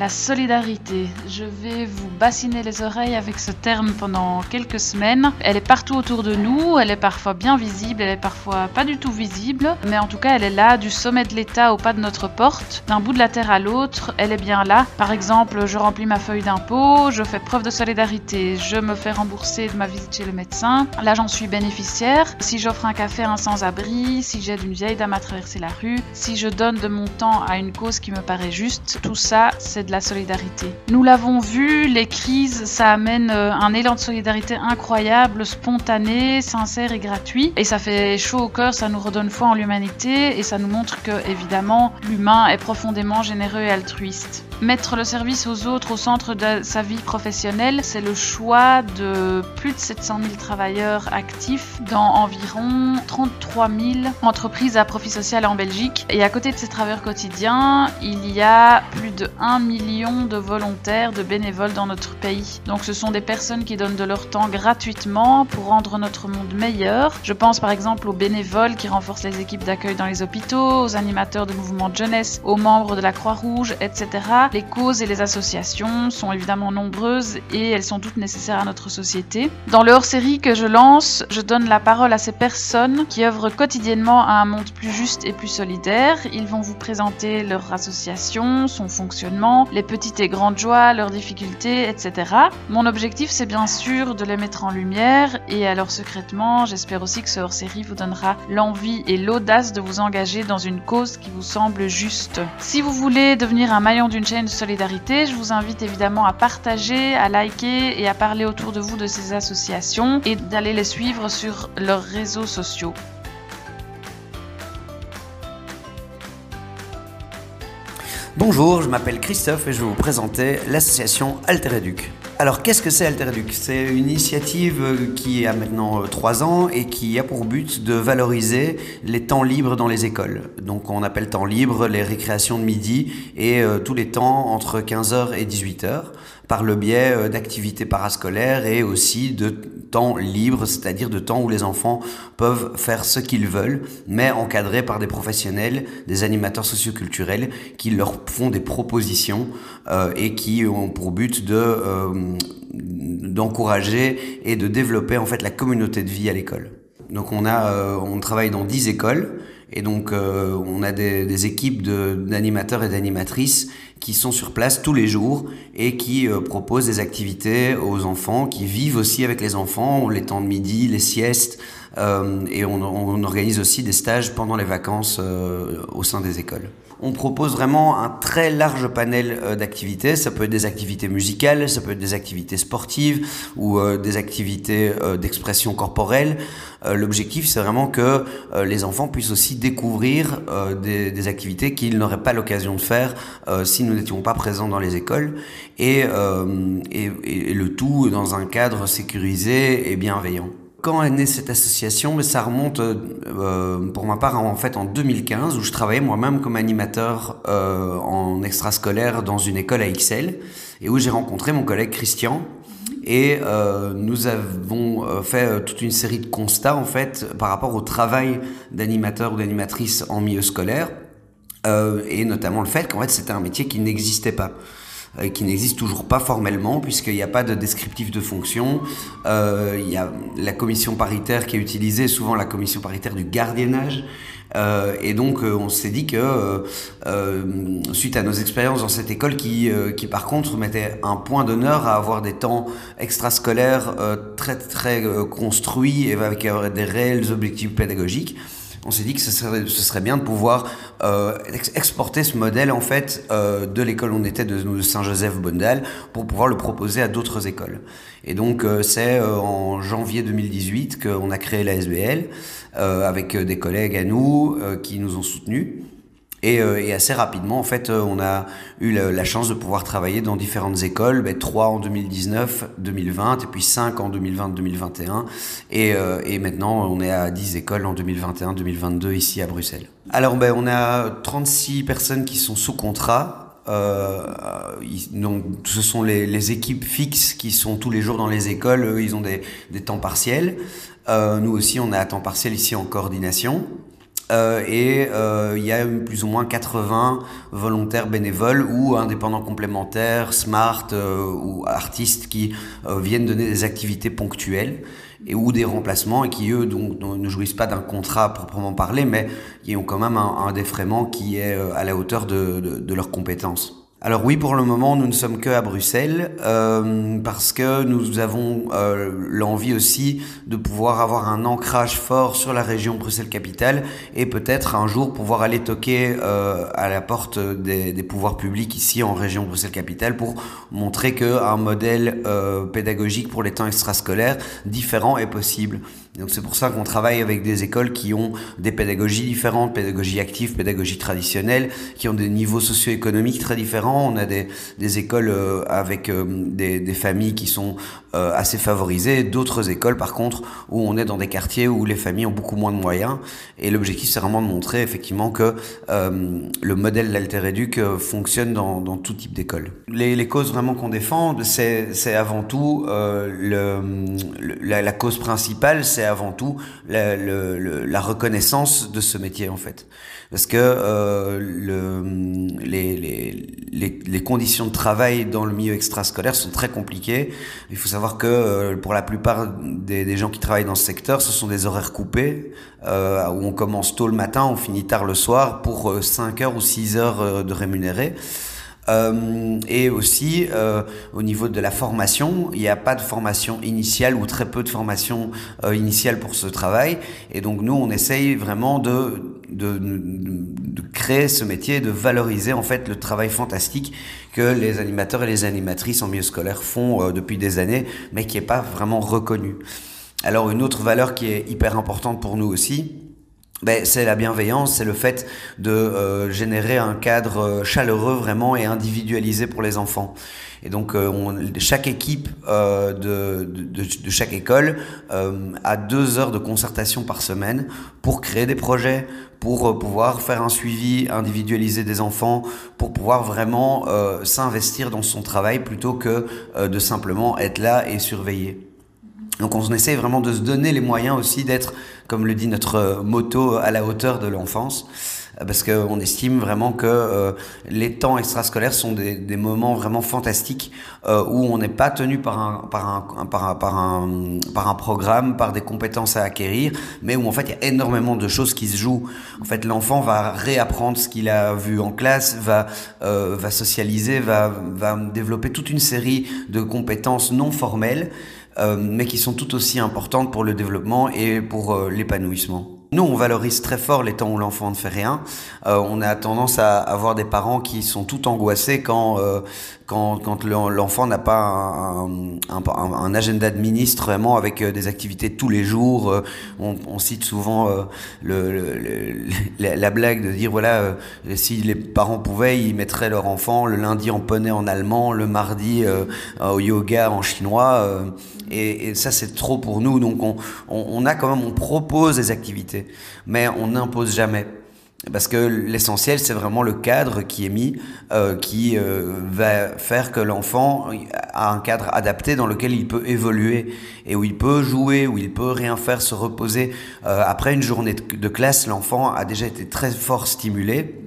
La solidarité. Je vais vous bassiner les oreilles avec ce terme pendant quelques semaines. Elle est partout autour de nous, elle est parfois bien visible, elle est parfois pas du tout visible, mais en tout cas elle est là, du sommet de l'État au pas de notre porte, d'un bout de la terre à l'autre, elle est bien là. Par exemple, je remplis ma feuille d'impôt, je fais preuve de solidarité, je me fais rembourser de ma visite chez le médecin, là j'en suis bénéficiaire. Si j'offre un café à un sans-abri, si j'aide une vieille dame à traverser la rue, si je donne de mon temps à une cause qui me paraît juste, tout ça c'est solidarité. Nous l'avons vu, les crises, ça amène euh, un élan de solidarité incroyable, spontané, sincère et gratuit. Et ça fait chaud au cœur, ça nous redonne foi en l'humanité et ça nous montre que, évidemment, l'humain est profondément généreux et altruiste. Mettre le service aux autres au centre de sa vie professionnelle, c'est le choix de plus de 700 000 travailleurs actifs dans environ 33 000 entreprises à profit social en Belgique. Et à côté de ces travailleurs quotidiens, il y a plus de 1 million de volontaires, de bénévoles dans notre pays. Donc ce sont des personnes qui donnent de leur temps gratuitement pour rendre notre monde meilleur. Je pense par exemple aux bénévoles qui renforcent les équipes d'accueil dans les hôpitaux, aux animateurs de mouvements de jeunesse, aux membres de la Croix-Rouge, etc. Les causes et les associations sont évidemment nombreuses et elles sont toutes nécessaires à notre société. Dans le hors-série que je lance, je donne la parole à ces personnes qui œuvrent quotidiennement à un monde plus juste et plus solidaire. Ils vont vous présenter leur association, son fonctionnement, les petites et grandes joies, leurs difficultés, etc. Mon objectif, c'est bien sûr de les mettre en lumière et alors secrètement, j'espère aussi que ce hors-série vous donnera l'envie et l'audace de vous engager dans une cause qui vous semble juste. Si vous voulez devenir un maillon d'une chaîne de solidarité, je vous invite évidemment à partager, à liker et à parler autour de vous de ces associations et d'aller les suivre sur leurs réseaux sociaux. Bonjour, je m'appelle Christophe et je vais vous présenter l'association Altereduc. Alors qu'est-ce que c'est Altereduc? C'est une initiative qui a maintenant 3 ans et qui a pour but de valoriser les temps libres dans les écoles. Donc on appelle temps libre les récréations de midi et euh, tous les temps entre 15h et 18h par le biais euh, d'activités parascolaires et aussi de temps libre, c'est-à-dire de temps où les enfants peuvent faire ce qu'ils veulent, mais encadrés par des professionnels, des animateurs socioculturels qui leur font des propositions euh, et qui ont pour but de euh, d'encourager et de développer en fait la communauté de vie à l'école. Donc on a on travaille dans 10 écoles et donc, euh, on a des, équipes d'animateurs et d'animatrices qui sont sur place tous les jours et qui euh, proposent des activités aux enfants, qui vivent aussi avec les enfants, les temps de midi, les siestes, euh, et on, organise aussi des stages pendant les vacances au sein des écoles. On propose vraiment un très large panel euh, d'activités. Ça peut être des activités musicales, ça peut être des activités sportives ou euh, des activités d'expression corporelle. L'objectif, c'est vraiment que les enfants puissent aussi découvrir des, activités qu'ils n'auraient pas l'occasion de faire si nous n'étions pas présents dans les écoles et, et le tout dans un cadre sécurisé et bienveillant. Quand est née cette association Mais ça remonte, euh, pour ma part, en fait en 2015, où je travaillais moi-même comme animateur euh, en extrascolaire dans une école à XL, et où j'ai rencontré mon collègue Christian. Et euh, nous avons euh, fait euh, toute une série de constats en fait par rapport au travail d'animateur ou d'animatrice en milieu scolaire, euh, et notamment le fait qu'en fait c'était un métier qui n'existait pas. Euh, qui n'existe toujours pas formellement puisqu'il n'y a pas de descriptif de fonction. Euh, il y a la commission paritaire qui est utilisée, souvent la commission paritaire du gardiennage. Euh, et donc euh, on s'est dit que euh, suite à nos expériences dans cette école qui, qui par contre mettait un point d'honneur à avoir des temps extrascolaires très très construits et avec des réels objectifs pédagogiques, on s'est dit que ce serait, bien de pouvoir euh, exporter ce modèle en fait euh, de l'école où on était de, Saint-Joseph-Bondal pour pouvoir le proposer à d'autres écoles. Et donc euh, c'est en janvier 2018 qu'on a créé la SBL avec des collègues à nous qui nous ont soutenus. Et, euh, et, assez rapidement, en fait, euh, on a eu la, chance de pouvoir travailler dans différentes écoles, ben, 3 en 2019, 2020, et puis 5 en 2020, 2021. Et, euh, et maintenant, on est à 10 écoles en 2021, 2022 ici à Bruxelles. Alors, ben, on a 36 personnes qui sont sous contrat. Donc, ce sont les, équipes fixes qui sont tous les jours dans les écoles. Eux, ils ont des, des temps partiels. Nous aussi, on est à temps partiel ici en coordination. Euh, et euh, il y a plus ou moins 80 volontaires bénévoles ou indépendants complémentaires, smart euh, ou artistes qui viennent donner des activités ponctuelles et ou des remplacements et qui eux donc ne jouissent pas d'un contrat proprement parlé mais qui ont quand même un, un défraiement qui est à la hauteur de, de, de leurs compétences. Alors oui, pour le moment, nous ne sommes que à Bruxelles euh, parce que nous avons euh, l'envie aussi de pouvoir avoir un ancrage fort sur la région Bruxelles-Capitale et peut-être un jour pouvoir aller toquer euh, à la porte des, des, pouvoirs publics ici en région Bruxelles-Capitale pour montrer qu'un modèle pédagogique pour les temps extrascolaires différent est possible. Donc c'est pour ça qu'on travaille avec des écoles qui ont des pédagogies différentes, pédagogie active, pédagogie traditionnelle, qui ont des niveaux socio-économiques très différents. On a des, écoles euh, avec euh, des, familles qui sont euh, assez favorisées, d'autres écoles par contre où on est dans des quartiers où les familles ont beaucoup moins de moyens. Et l'objectif c'est vraiment de montrer effectivement que le modèle d'Alter Educ fonctionne dans, tout type d'école. Les, causes vraiment qu'on défend, c'est avant tout la, la cause principale, c'est avant tout la, reconnaissance de ce métier en fait. Parce que euh, le, les, les, les, conditions de travail dans le milieu extrascolaire sont très compliquées. Il faut savoir que euh, pour la plupart des, gens qui travaillent dans ce secteur, ce sont des horaires coupés, euh, où on commence tôt le matin, on finit tard le soir pour 5 heures ou 6 heures de rémunéré. Euh, et aussi, euh, au niveau de la formation, il n'y a pas de formation initiale ou très peu de formation euh, initiale pour ce travail. Et donc nous, on essaye vraiment de, créer ce métier, de valoriser en fait le travail fantastique que les animateurs et les animatrices en milieu scolaire font depuis des années, mais qui n'est pas vraiment reconnu. Alors une autre valeur qui est hyper importante pour nous aussi, ben, c'est la bienveillance, c'est le fait de euh, générer un cadre euh, chaleureux vraiment et individualisé pour les enfants. Et donc euh, chaque équipe euh, de, de, de, chaque école a deux heures de concertation par semaine pour créer des projets, pour pouvoir faire un suivi individualisé des enfants, pour pouvoir vraiment s'investir dans son travail plutôt que de simplement être là et surveiller. Donc on essaie vraiment de se donner les moyens aussi d'être, comme le dit notre motto, à la hauteur de l'enfance parce qu'on estime vraiment que euh, les temps extrascolaires sont des, des moments vraiment fantastiques euh, où on n'est pas tenu par un, par, un, par, un, par, un, par un programme, par des compétences à acquérir, mais où en fait il y a énormément de choses qui se jouent. En fait, l'enfant va réapprendre ce qu'il a vu en classe, va, euh, va socialiser, va, va développer toute une série de compétences non formelles, euh, mais qui sont tout aussi importantes pour le développement et pour euh, l'épanouissement. Nous, on valorise très fort les temps où l'enfant ne fait rien. Euh, on a tendance à avoir des parents qui sont tout angoissés quand euh, quand, quand l'enfant n'a pas un, un, un, agenda de ministre vraiment avec euh, des activités tous les jours. Euh, on, on cite souvent le, le, la, la, blague de dire voilà si les parents pouvaient, ils mettraient leur enfant le lundi en poney en allemand, le mardi au yoga en chinois. Et, ça c'est trop pour nous. Donc on, on, on a quand même, on propose des activités mais on n'impose jamais. Parce que l'essentiel, c'est vraiment le cadre qui est mis, euh, qui euh, va faire que l'enfant a un cadre adapté dans lequel il peut évoluer et où il peut jouer, où il peut rien faire, se reposer. Euh, après une journée de classe, l'enfant a déjà été très fort stimulé.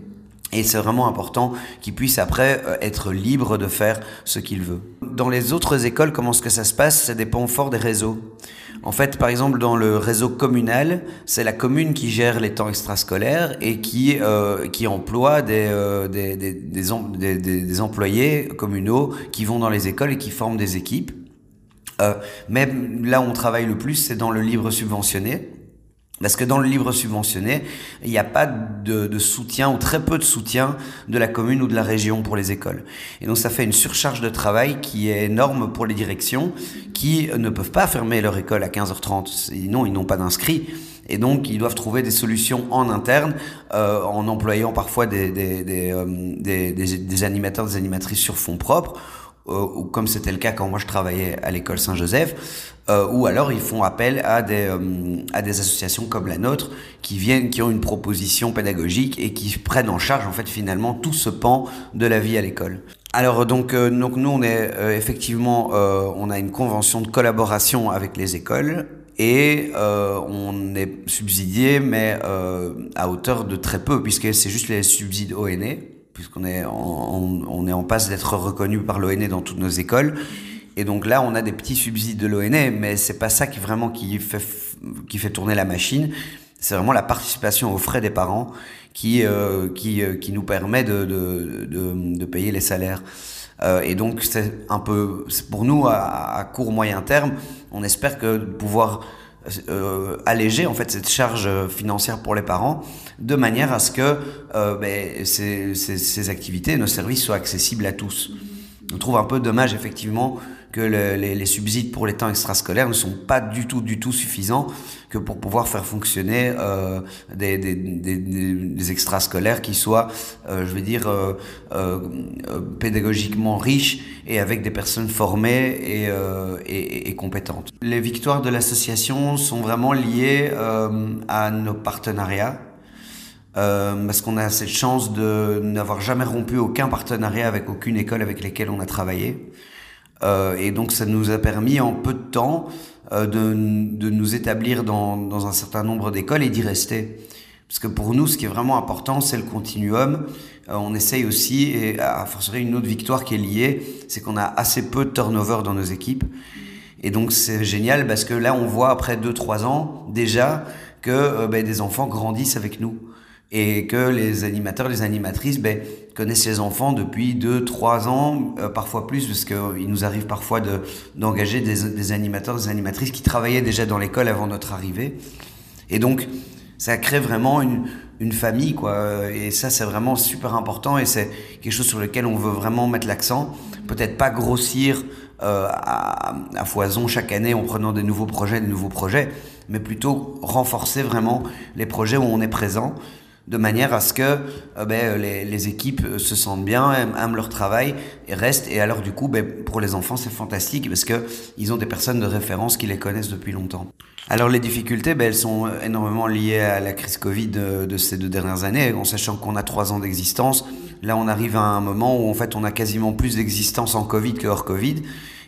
Et c'est vraiment important qu'il puisse après être libre de faire ce qu'il veut. Dans les autres écoles, comment est-ce que ça se passe? Ça dépend fort des réseaux. En fait, par exemple, dans le réseau communal, c'est la commune qui gère les temps extrascolaires et qui, euh, qui emploie des, euh, des, des, des, des, employés communaux qui vont dans les écoles et qui forment des équipes. Euh, mais là où on travaille le plus, c'est dans le libre subventionné. Parce que dans le livre subventionné, il n'y a pas de, soutien ou très peu de soutien de la commune ou de la région pour les écoles. Et donc ça fait une surcharge de travail qui est énorme pour les directions qui ne peuvent pas fermer leur école à 15h30. Sinon, ils n'ont pas d'inscrits. Et donc, ils doivent trouver des solutions en interne, euh, en employant parfois euh, des, des animateurs, des animatrices sur fonds propres, ou comme c'était le cas quand moi je travaillais à l'école Saint-Joseph, euh, ou alors ils font appel à des, euh, à des associations comme la nôtre qui viennent, qui ont une proposition pédagogique et qui prennent en charge en fait finalement tout ce pan de la vie à l'école. Alors donc, donc nous on est effectivement on a une convention de collaboration avec les écoles et euh, on est subsidié, mais euh, à hauteur de très peu, puisque c'est juste les subsides ONE, puisqu'on est en, on est en passe d'être reconnu par l'ONE dans toutes nos écoles. Et donc là, on a des petits subsides de l'ONE, mais c'est pas ça qui vraiment qui fait qui fait tourner la machine. C'est vraiment la participation aux frais des parents qui euh, qui euh, qui nous permet de de, de, de payer les salaires. Euh, et donc c'est un peu, pour nous à, à, court moyen terme, on espère que pouvoir euh, alléger en fait cette charge financière pour les parents de manière à ce que euh, ben, ces, ces, ces, activités, nos services soient accessibles à tous. On trouve un peu dommage effectivement que le, les, les, subsides pour les temps extrascolaires ne sont pas du tout, du tout suffisants que pour pouvoir faire fonctionner euh, des, des, des, des extrascolaires qui soient, euh, je veux dire, euh, euh, pédagogiquement riches et avec des personnes formées et, euh, et, et compétentes. Les victoires de l'association sont vraiment liées euh, à nos partenariats. Euh, parce qu'on a cette chance de n'avoir jamais rompu aucun partenariat avec aucune école avec lesquelles on a travaillé. Euh, et donc ça nous a permis en peu de temps euh, de, de, nous établir dans, dans, un certain nombre d'écoles et d'y rester. Parce que pour nous, ce qui est vraiment important, c'est le continuum. Euh, on essaye aussi, et à une autre victoire qui est liée, c'est qu'on a assez peu de turnover dans nos équipes. Et donc c'est génial parce que là, on voit après 2-3 ans déjà que ben, des enfants grandissent avec nous et que les animateurs, les animatrices ben, connaissent les enfants depuis 2, 3 ans, euh, parfois plus, parce qu'il nous arrive parfois d'engager de, des, des, animateurs, des animatrices qui travaillaient déjà dans l'école avant notre arrivée. Et donc, ça crée vraiment une, une famille, quoi. Et ça, c'est vraiment super important et c'est quelque chose sur lequel on veut vraiment mettre l'accent. Peut-être pas grossir euh, à, à foison chaque année en prenant des nouveaux projets, des nouveaux projets, mais plutôt renforcer vraiment les projets où on est présent de manière à ce que euh, ben, les, les, équipes se sentent bien, aiment, leur travail et restent. Et alors du coup, ben, pour les enfants, c'est fantastique parce que ils ont des personnes de référence qui les connaissent depuis longtemps. Alors les difficultés, ben, elles sont énormément liées à la crise Covid de ces deux dernières années, en sachant qu'on a trois ans d'existence. Là, on arrive à un moment où en fait, on a quasiment plus d'existence en Covid que hors Covid.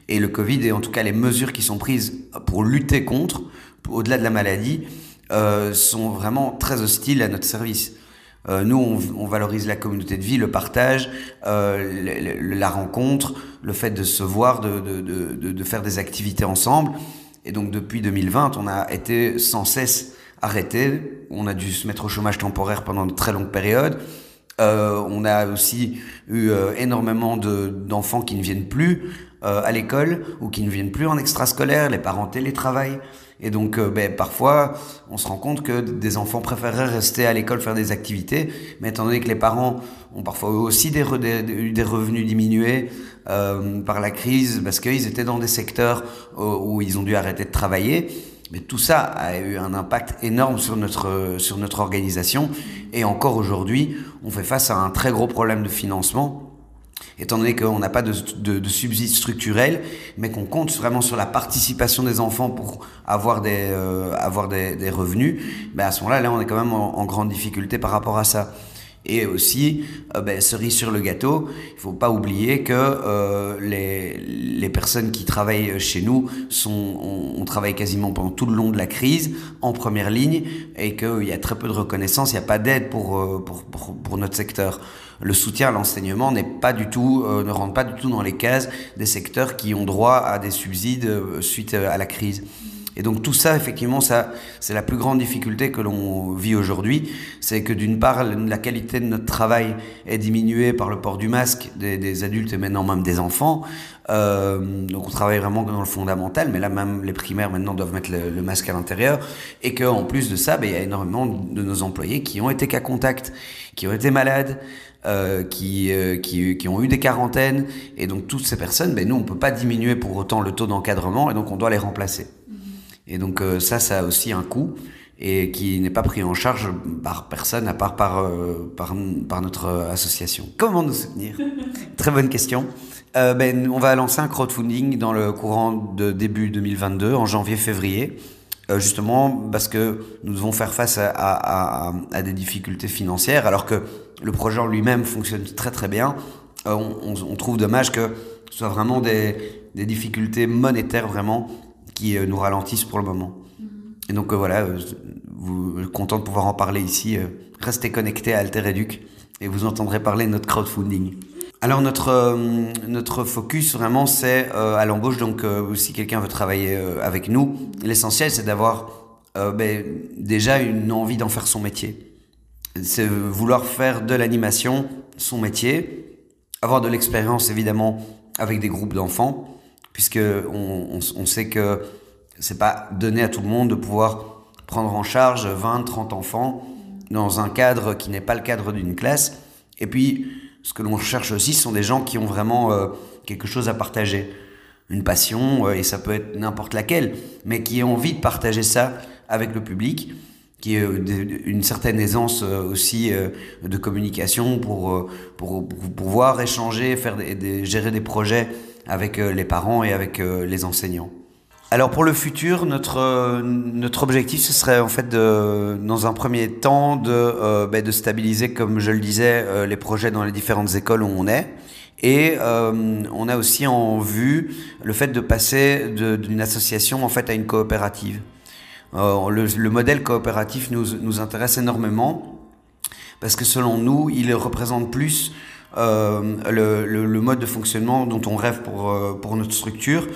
Et le Covid et en tout cas les mesures qui sont prises pour lutter contre, au-delà de la maladie, euh, sont vraiment très hostiles à notre service. Euh, nous, on, on, valorise la communauté de vie, le partage, euh, le, la rencontre, le fait de se voir, de, de, de, de, faire des activités ensemble. Et donc depuis 2020, on a été sans cesse arrêté. On a dû se mettre au chômage temporaire pendant de très longues périodes. Euh, on a aussi eu euh, énormément d'enfants qui ne viennent plus euh, à l'école ou qui ne viennent plus en extrascolaire, les parents télétravaillent. Et donc, euh, ben, parfois, on se rend compte que des enfants préféreraient rester à l'école faire des activités, mais étant donné que les parents ont parfois aussi des, des, revenus diminués euh, par la crise, parce qu'ils étaient dans des secteurs où ils ont dû arrêter de travailler, mais tout ça a eu un impact énorme sur notre, sur notre organisation. Et encore aujourd'hui, on fait face à un très gros problème de financement étant donné qu'on n'a pas de, de, de subsides structurels, mais qu'on compte vraiment sur la participation des enfants pour avoir des, euh, avoir des, des revenus, ben à ce moment-là, là, on est quand même en, en, grande difficulté par rapport à ça. Et aussi, euh, ben, cerise sur le gâteau, il faut pas oublier que euh, les, les personnes qui travaillent chez nous sont, on, on, travaille quasiment pendant tout le long de la crise, en première ligne, et qu'il y a très peu de reconnaissance, il n'y a pas d'aide pour, euh, pour, pour, pour notre secteur le soutien à l'enseignement n'est pas du tout, euh, ne rentre pas du tout dans les cases des secteurs qui ont droit à des subsides euh, suite à la crise. Et donc tout ça, effectivement, ça, c'est la plus grande difficulté que l'on vit aujourd'hui, c'est que d'une part, la qualité de notre travail est diminuée par le port du masque des, adultes et maintenant même des enfants. Euh, donc on travaille vraiment dans le fondamental, mais là même les primaires maintenant doivent mettre le, masque à l'intérieur, et que en plus de ça, ben, il y a énormément de nos employés qui ont été cas contact, qui ont été malades, euh, qui, euh, qui, qui, ont eu des quarantaines. Et donc, toutes ces personnes, ben, nous, on peut pas diminuer pour autant le taux d'encadrement et donc on doit les remplacer. Et donc, euh, ça, ça a aussi un coût et qui n'est pas pris en charge par personne à part par, euh, par, par notre association. Comment nous soutenir? Très bonne question. ben, on va lancer un crowdfunding dans le courant de début 2022, en janvier-février. Euh, justement parce que nous devons faire face à, à, à, à, des difficultés financières, alors que le projet en lui-même fonctionne très très bien. Euh, on, on, on, trouve dommage que ce soit vraiment des, des difficultés monétaires vraiment qui euh, nous ralentissent pour le moment. Mm. Et donc voilà, vous content de pouvoir en parler ici. restez connectés à Alter Educ et vous entendrez parler de notre crowdfunding. Alors notre notre focus vraiment c'est à l'embauche donc si quelqu'un veut travailler avec nous, l'essentiel c'est d'avoir ben, déjà une envie d'en faire son métier. C'est vouloir faire de l'animation son métier, avoir de l'expérience évidemment avec des groupes d'enfants, puisque on, on, sait que c'est pas donné à tout le monde de pouvoir prendre en charge 20, 30 enfants dans un cadre qui n'est pas le cadre d'une classe. Et puis, ce que l'on cherche aussi, ce sont des gens qui ont vraiment euh, quelque chose à partager, une passion, euh, et ça peut être n'importe laquelle, mais qui ont envie de partager ça avec le public qui est euh, une certaine aisance euh, aussi euh, de communication pour, pour, pour pouvoir échanger, faire des, gérer des projets avec les parents et avec les enseignants. Alors pour le futur, notre, notre objectif, ce serait en fait dans un premier temps de, ben, de stabiliser, comme je le disais, les projets dans les différentes écoles où on est. Et on a aussi en vue le fait de passer d'une association en fait à une coopérative. Euh, le, modèle coopératif nous, nous, intéresse énormément parce que selon nous, il représente plus euh, le, le, mode de fonctionnement dont on rêve pour, euh, pour notre structure,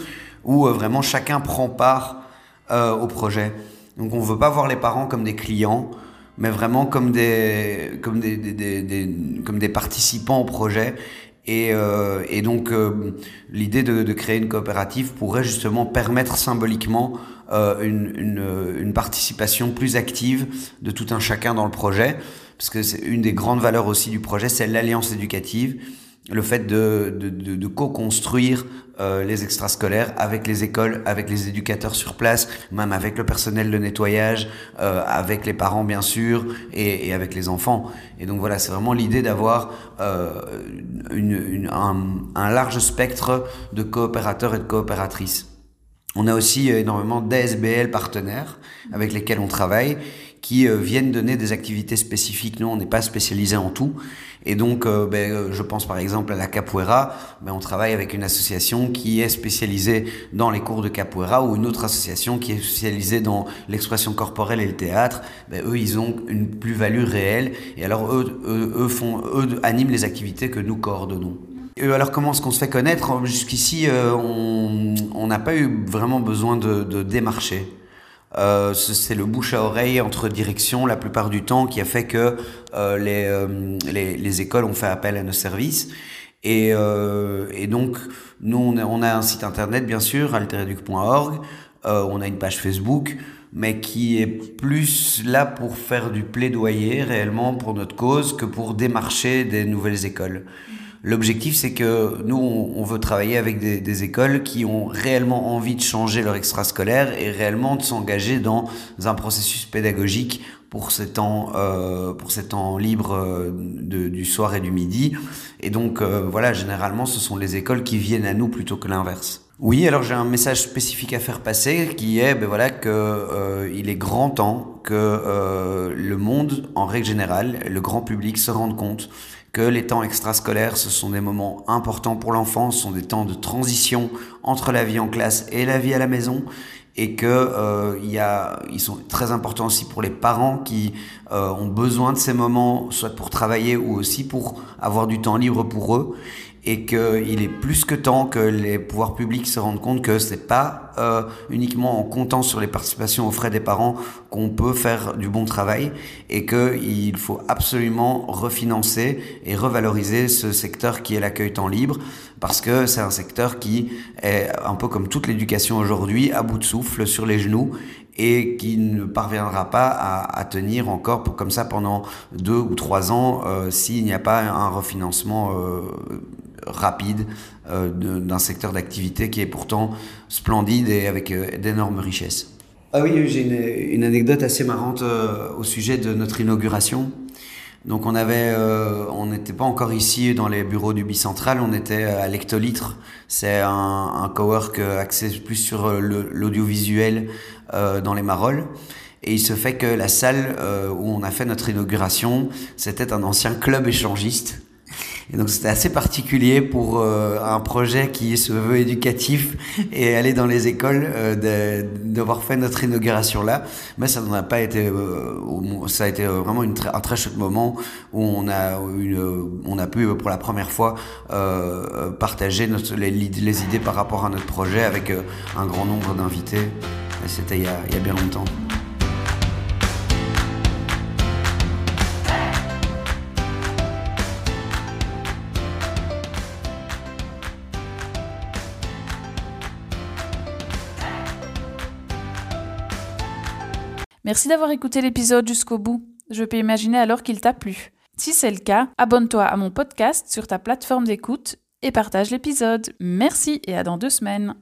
où vraiment chacun prend part au projet. Donc on ne veut pas voir les parents comme des clients, mais vraiment comme des, comme des, des, des, comme des participants au projet. Et, euh, et donc l'idée de, de, créer une coopérative pourrait justement permettre symboliquement euh, une, une, une, participation plus active de tout un chacun dans le projet, parce que c'est une des grandes valeurs aussi du projet, c'est l'alliance éducative, le fait de, de, de, de co-construire euh, les extrascolaires avec les écoles, avec les éducateurs sur place, même avec le personnel de nettoyage, euh, avec les parents bien sûr, et, et, avec les enfants. Et donc voilà, c'est vraiment l'idée d'avoir euh, une, une, un, un large spectre de coopérateurs et de coopératrices. On a aussi énormément d'ASBL partenaires avec lesquels on travaille qui euh, viennent donner des activités spécifiques. Nous, on n'est pas spécialisé en tout. Et donc, euh, ben, je pense par exemple à la capoeira. Ben, on travaille avec une association qui est spécialisée dans les cours de capoeira ou une autre association qui est spécialisée dans l'expression corporelle et le théâtre. Ben, eux, ils ont une plus-value réelle. Et alors, eux, eux, eux, font, eux animent les activités que nous coordonnons. Euh, alors comment est-ce qu'on se fait connaître? Jusqu'ici, euh, on n'a pas eu vraiment besoin de, de démarcher. Euh, c'est le bouche à oreille entre directions la plupart du temps qui a fait que euh, les, euh, les, les, écoles ont fait appel à nos services. Et, et donc, nous, on a, on a, un site internet, bien sûr, altereduc.org. on a une page Facebook, mais qui est plus là pour faire du plaidoyer réellement pour notre cause que pour démarcher des nouvelles écoles. L'objectif, c'est que nous, on, veut travailler avec des, écoles qui ont réellement envie de changer leur extrascolaire et réellement de s'engager dans un processus pédagogique pour ces temps, euh, pour ces temps libres euh, du soir et du midi. Et donc, euh, voilà, généralement, ce sont les écoles qui viennent à nous plutôt que l'inverse. Oui, alors j'ai un message spécifique à faire passer qui est, ben voilà, que euh, il est grand temps que euh, le monde, en règle générale, le grand public se rende compte que les temps extrascolaires, ce sont des moments importants pour l'enfant, ce sont des temps de transition entre la vie en classe et la vie à la maison, et que euh, y a, ils sont très importants aussi pour les parents qui euh, ont besoin de ces moments, soit pour travailler ou aussi pour avoir du temps libre pour eux et qu'il est plus que temps que les pouvoirs publics se rendent compte que c'est pas euh, uniquement en comptant sur les participations aux frais des parents qu'on peut faire du bon travail et qu'il faut absolument refinancer et revaloriser ce secteur qui est l'accueil temps libre parce que c'est un secteur qui est un peu comme toute l'éducation aujourd'hui à bout de souffle sur les genoux et qui ne parviendra pas à, tenir encore pour, comme ça pendant deux ou trois ans euh, s'il n'y a pas un refinancement euh, rapide euh, d'un secteur d'activité qui est pourtant splendide et avec euh, d'énormes richesses. Ah oui, j'ai une, anecdote assez marrante euh, au sujet de notre inauguration. Donc on n'était pas encore ici dans les bureaux du Bicentral, on était à l'Hectolitre. C'est un, cowork axé plus sur l'audiovisuel dans les Marolles. Et il se fait que la salle où on a fait notre inauguration, c'était un ancien club échangiste Et donc c'était assez particulier pour euh, un projet qui se veut éducatif et aller dans les écoles euh, d'avoir fait notre inauguration là. Mais ça n'a pas été, euh, ça a été vraiment un très chouette moment où on a une, on a pu pour la première fois partager les, idées par rapport à notre projet avec un grand nombre d'invités. C'était il y a bien longtemps. Merci d'avoir écouté l'épisode jusqu'au bout. Je peux imaginer alors qu'il t'a plu. Si c'est le cas, abonne-toi à mon podcast sur ta plateforme d'écoute et partage l'épisode. Merci et à dans deux semaines.